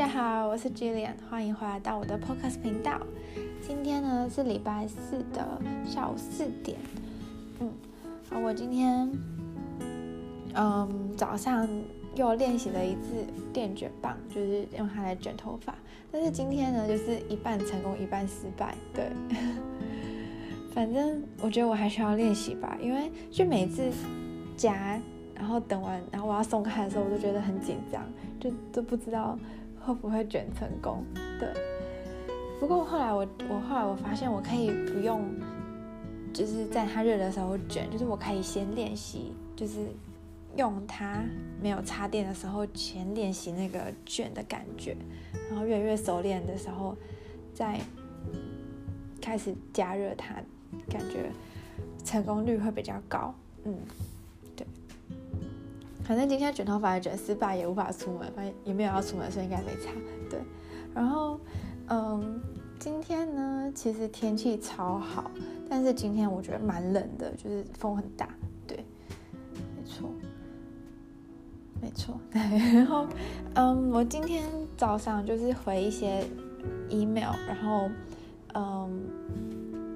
大家好，我是 Jillian，欢迎回来到我的 Podcast 频道。今天呢是礼拜四的下午四点，嗯，我今天嗯早上又练习了一次电卷棒，就是用它来卷头发。但是今天呢，就是一半成功，一半失败。对，反正我觉得我还需要练习吧，因为就每次夹，然后等完，然后我要松开的时候，我都觉得很紧张，就都不知道。会不会卷成功？对。不过后来我我后来我发现我可以不用，就是在它热的时候卷，就是我可以先练习，就是用它没有插电的时候先练习那个卷的感觉，然后越来越熟练的时候再开始加热它，感觉成功率会比较高。嗯。反正今天卷头发也卷失败，也无法出门，反正也没有要出门，所以应该没差。对，然后，嗯，今天呢，其实天气超好，但是今天我觉得蛮冷的，就是风很大。对，没错，没错。对，然后，嗯，我今天早上就是回一些 email，然后，嗯，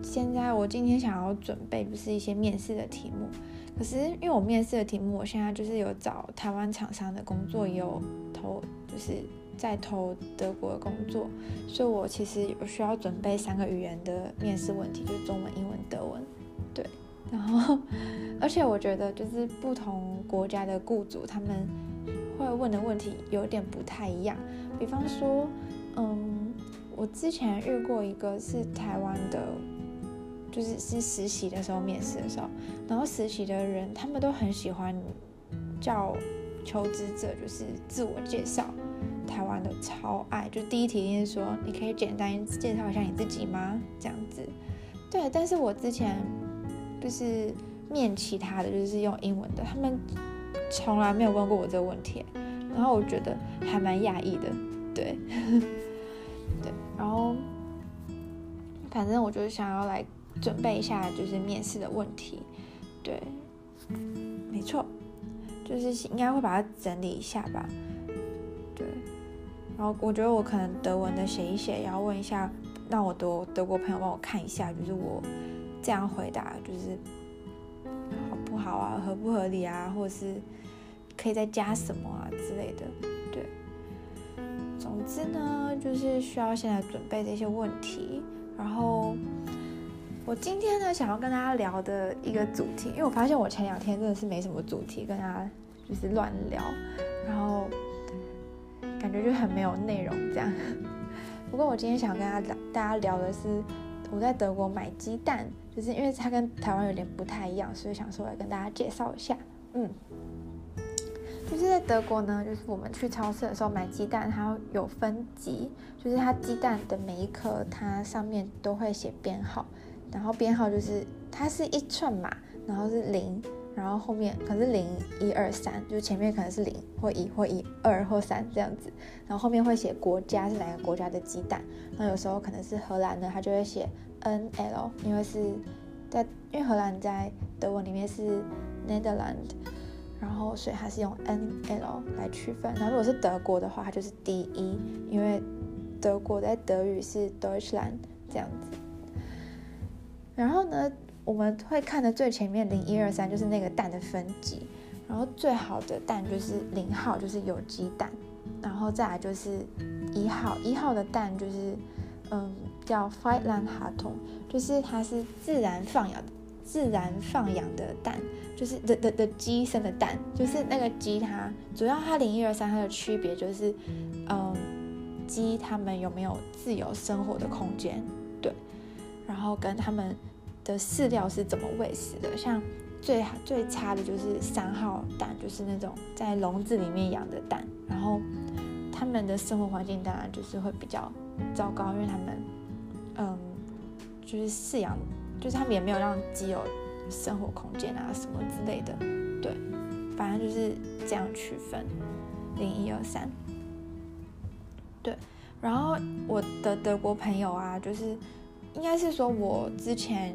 现在我今天想要准备不是一些面试的题目。可是因为我面试的题目，我现在就是有找台湾厂商的工作，也有投，就是在投德国的工作，所以我其实有需要准备三个语言的面试问题，就是中文、英文、德文，对。然后，而且我觉得就是不同国家的雇主他们会问的问题有点不太一样。比方说，嗯，我之前遇过一个是台湾的。就是是实习的时候面试的时候，然后实习的人他们都很喜欢叫求职者就是自我介绍，台湾的超爱，就第一题一定是说你可以简单介绍一下你自己吗？这样子，对，但是我之前就是面其他的就是用英文的，他们从来没有问过我这个问题，然后我觉得还蛮讶异的，对，对，然后反正我就是想要来。准备一下，就是面试的问题，对，没错，就是应该会把它整理一下吧，对，然后我觉得我可能德文的写一写，然后问一下，让我德德国朋友帮我看一下，就是我这样回答就是好不好啊，合不合理啊，或者是可以再加什么啊之类的，对，总之呢，就是需要现在准备这些问题，然后。我今天呢，想要跟大家聊的一个主题，因为我发现我前两天真的是没什么主题跟大家就是乱聊，然后感觉就很没有内容这样。不过我今天想跟大家大家聊的是我在德国买鸡蛋，就是因为它跟台湾有点不太一样，所以想说来跟大家介绍一下。嗯，就是在德国呢，就是我们去超市的时候买鸡蛋，它有分级，就是它鸡蛋的每一颗，它上面都会写编号。然后编号就是它是一串码，然后是零，然后后面可是零一二三，就前面可能是零或一或一二或三这样子，然后后面会写国家是哪个国家的鸡蛋，然后有时候可能是荷兰的，它就会写 N L，因为是在因为荷兰在德文里面是 Netherland，然后所以它是用 N L 来区分。然后如果是德国的话，它就是 D E，因为德国在德语是 Deutschland 这样子。然后呢，我们会看的最前面零一二三就是那个蛋的分级，然后最好的蛋就是零号，就是有机蛋，然后再来就是一号，一号的蛋就是嗯叫 f i g h t l a n d 哈通就是它是自然放养自然放养的蛋，就是的的的鸡生的蛋，就是那个鸡它主要它零一二三它的区别就是嗯鸡它们有没有自由生活的空间。对然后跟它们的饲料是怎么喂食的？像最最差的就是三号蛋，就是那种在笼子里面养的蛋。然后他们的生活环境当然就是会比较糟糕，因为他们嗯，就是饲养，就是他们也没有让鸡有生活空间啊什么之类的。对，反正就是这样区分零一二三。对，然后我的德国朋友啊，就是。应该是说，我之前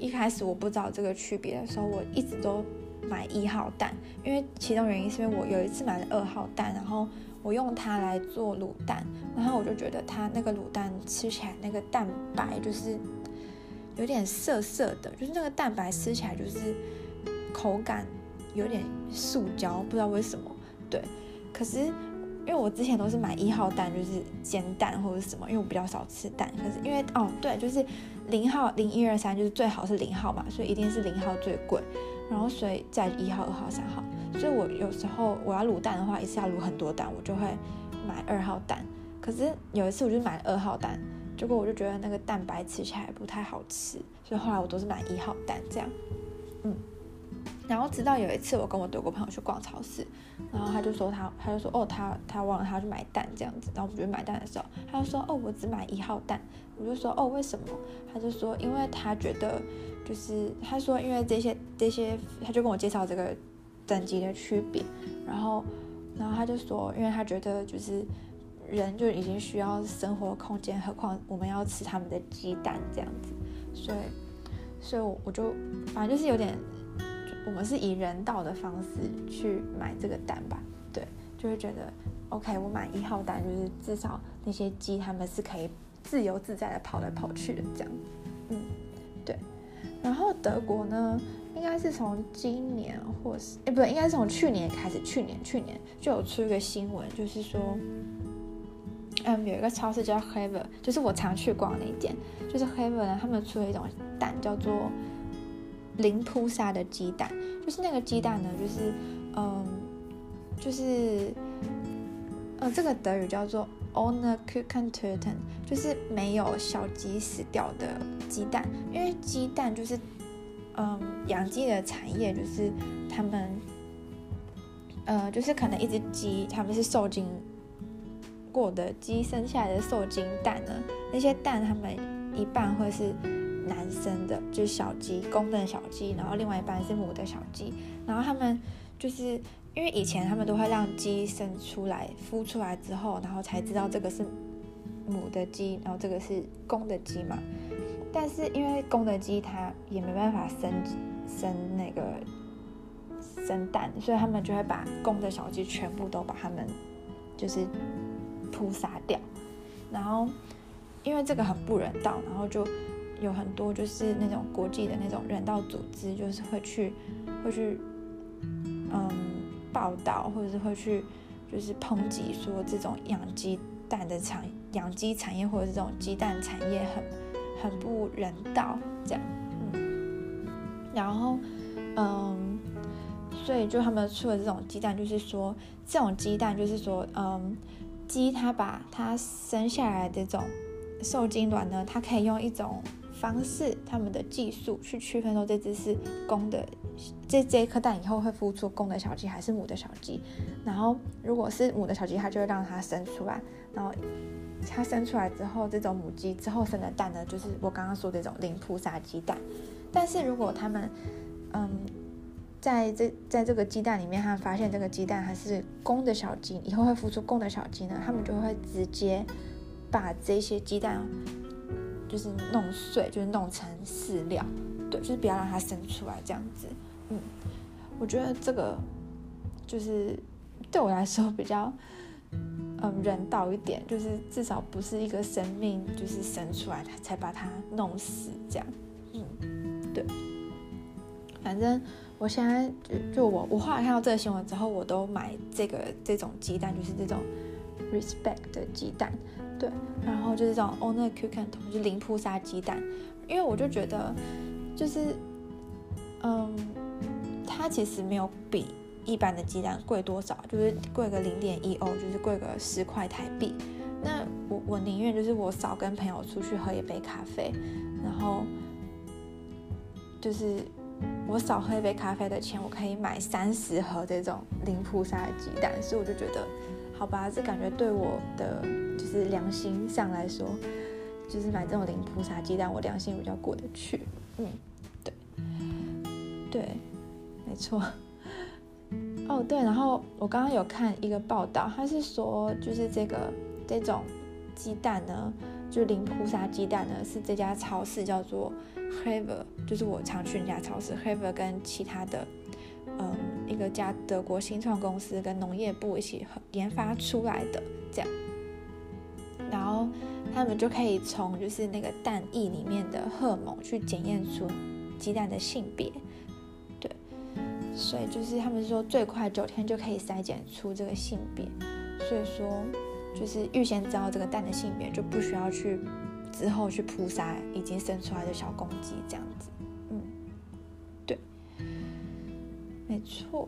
一开始我不知道这个区别的时候，我一直都买一号蛋，因为其中原因是因为我有一次买了二号蛋，然后我用它来做卤蛋，然后我就觉得它那个卤蛋吃起来那个蛋白就是有点涩涩的，就是那个蛋白吃起来就是口感有点塑胶，不知道为什么。对，可是因为我之前都是买一号蛋，就是煎蛋或者什么，因为我比较少吃蛋。可是因为哦，对，就是零号零一二三就是最好是零号嘛，所以一定是零号最贵，然后所以在一号、二号、三号。所以我有时候我要卤蛋的话，一次要卤很多蛋，我就会买二号蛋。可是有一次我就买了二号蛋，结果我就觉得那个蛋白吃起来不太好吃，所以后来我都是买一号蛋这样。嗯，然后直到有一次我跟我德国朋友去逛超市，然后他就说他他就说哦他他忘了他去买蛋这样子，然后我们就买蛋的时候，他就说哦我只买一号蛋，我就说哦为什么？他就说因为他觉得就是他说因为这些这些，他就跟我介绍这个。等级的区别，然后，然后他就说，因为他觉得就是人就已经需要生活空间，何况我们要吃他们的鸡蛋这样子，所以，所以我就反正就是有点，我们是以人道的方式去买这个蛋吧，对，就会觉得 OK，我买一号蛋就是至少那些鸡它们是可以自由自在的跑来跑去的这样，嗯，对，然后德国呢？应该是从今年，或是哎，不对，应该是从去年开始。去年，去年就有出一个新闻，就是说，嗯，有一个超市叫 Hever，就是我常去逛的那间，就是 Hever 呢，他们出了一种蛋，叫做零扑杀的鸡蛋，就是那个鸡蛋呢，就是嗯，就是，呃，这个德语叫做 on a c o o k e n t u r t e n 就是没有小鸡死掉的鸡蛋，因为鸡蛋就是。嗯，养鸡的产业就是他们，呃，就是可能一只鸡，他们是受精过的鸡生下来的受精蛋呢，那些蛋他们一半会是男生的，就是小鸡，公的小鸡，然后另外一半是母的小鸡，然后他们就是因为以前他们都会让鸡生出来，孵出来之后，然后才知道这个是母的鸡，然后这个是公的鸡嘛。但是因为公的鸡它也没办法生生那个生蛋，所以他们就会把公的小鸡全部都把它们就是扑杀掉。然后因为这个很不人道，然后就有很多就是那种国际的那种人道组织，就是会去会去嗯报道，或者是会去就是抨击说这种养鸡蛋的产养鸡产业或者是这种鸡蛋产业很。很不人道，这样，嗯，然后，嗯，所以就他们出了这种鸡蛋，就是说，这种鸡蛋就是说，嗯，鸡它把它生下来的这种受精卵呢，它可以用一种方式，他们的技术去区分说这只是公的，这这一颗蛋以后会孵出公的小鸡还是母的小鸡，然后如果是母的小鸡，它就会让它生出来，然后。它生出来之后，这种母鸡之后生的蛋呢，就是我刚刚说的这种零扑杀鸡蛋。但是如果他们，嗯，在这在这个鸡蛋里面，他们发现这个鸡蛋还是公的小鸡，以后会孵出公的小鸡呢，他们就会直接把这些鸡蛋就是弄碎，就是弄成饲料，对，就是不要让它生出来这样子。嗯，我觉得这个就是对我来说比较。嗯，人道一点，就是至少不是一个生命，就是生出来才把它弄死这样。嗯，对。反正我现在就就我我后来看到这个新闻之后，我都买这个这种鸡蛋，就是这种 respect 的鸡蛋。对，然后就是这种 Ohne Kükentoten，就零扑杀鸡蛋，因为我就觉得就是嗯，它其实没有比。一般的鸡蛋贵多少？就是贵个零点一欧，就是贵个十块台币。那我我宁愿就是我少跟朋友出去喝一杯咖啡，然后就是我少喝一杯咖啡的钱，我可以买三十盒这种零扑杀的鸡蛋。所以我就觉得，好吧，这感觉对我的就是良心上来说，就是买这种零扑杀鸡蛋，我良心比较过得去。嗯，对，对，没错。哦，对，然后我刚刚有看一个报道，他是说，就是这个这种鸡蛋呢，就零扑杀鸡蛋呢，是这家超市叫做 Rewe，就是我常去那家超市 Rewe 跟其他的嗯一个家德国新创公司跟农业部一起研发出来的，这样，然后他们就可以从就是那个蛋液里面的荷尔蒙去检验出鸡蛋的性别，对，所以就是他们说最快九天就可以筛检出这个性别，所以说就是预先知道这个蛋的性别，就不需要去之后去扑杀已经生出来的小公鸡这样子。没错，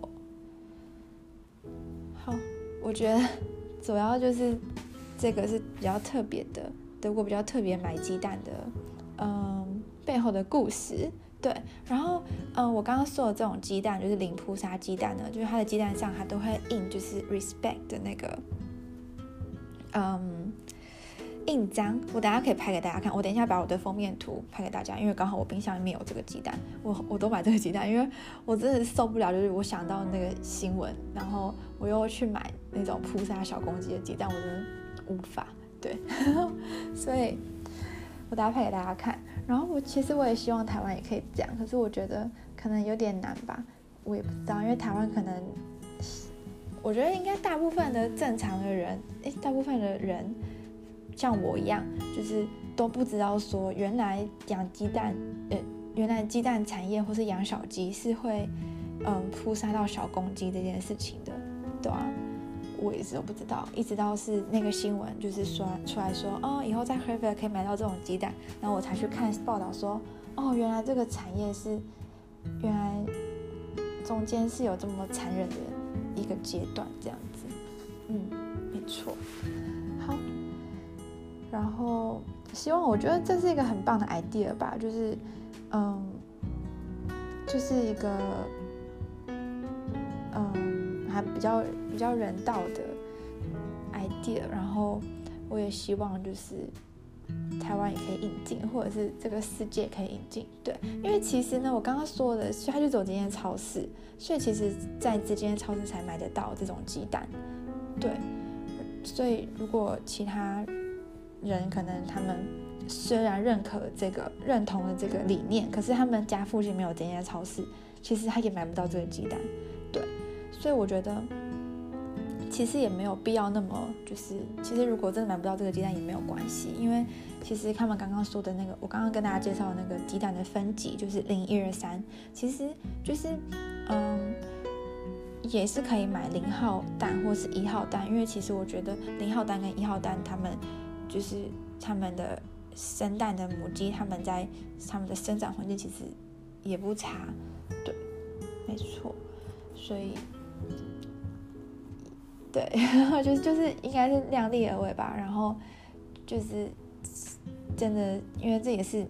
好，我觉得主要就是这个是比较特别的，德国比较特别买鸡蛋的，嗯，背后的故事。对，然后嗯，我刚刚说的这种鸡蛋就是零扑杀鸡蛋呢，就是它的鸡蛋上它都会印就是 respect 的那个，嗯。印章，我等下可以拍给大家看。我等一下把我的封面图拍给大家，因为刚好我冰箱里面有这个鸡蛋，我我都买这个鸡蛋，因为我真的受不了，就是我想到那个新闻，然后我又去买那种扑杀小公鸡的鸡蛋，我真的无法。对，所以我等下拍给大家看。然后我其实我也希望台湾也可以这样，可是我觉得可能有点难吧，我也不知道，因为台湾可能，我觉得应该大部分的正常的人，诶，大部分的人。像我一样，就是都不知道说原来养鸡蛋，呃，原来鸡蛋产业或是养小鸡是会，嗯，扑杀到小公鸡这件事情的，对啊，我一直都不知道，一直到是那个新闻就是说出来说，哦，以后在 Hervey 可以买到这种鸡蛋，然后我才去看报道说，哦，原来这个产业是，原来中间是有这么残忍的一个阶段这样子，嗯，没错。然后希望，我觉得这是一个很棒的 idea 吧，就是，嗯，就是一个，嗯，还比较比较人道的 idea。然后我也希望就是台湾也可以引进，或者是这个世界可以引进。对，因为其实呢，我刚刚说的，他就走这间超市，所以其实在这间超市才买得到这种鸡蛋。对，所以如果其他。人可能他们虽然认可这个认同了这个理念，可是他们家附近没有这家超市，其实他也买不到这个鸡蛋，对，所以我觉得其实也没有必要那么就是，其实如果真的买不到这个鸡蛋也没有关系，因为其实他们刚刚说的那个，我刚刚跟大家介绍的那个鸡蛋的分级就是零一二三，其实就是嗯，也是可以买零号蛋或是一号蛋，因为其实我觉得零号蛋跟一号蛋他们。就是他们的生蛋的母鸡，他们在他们的生长环境其实也不差，对，没错，所以对，就是就是应该是量力而为吧。然后就是真的，因为这也是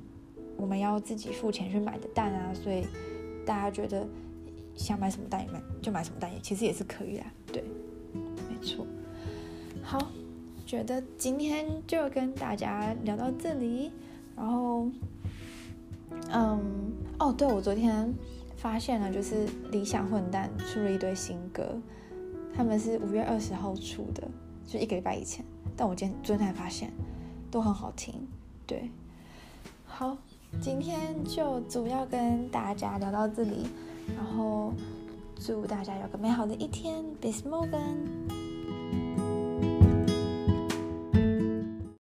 我们要自己付钱去买的蛋啊，所以大家觉得想买什么蛋也买就买什么蛋，也其实也是可以的，对，没错，好。觉得今天就跟大家聊到这里，然后，嗯，哦，对，我昨天发现了，就是理想混蛋出了一堆新歌，他们是五月二十号出的，就一个礼拜以前，但我今天昨天才发现，都很好听，对，好，今天就主要跟大家聊到这里，然后祝大家有个美好的一天，Bis morgen。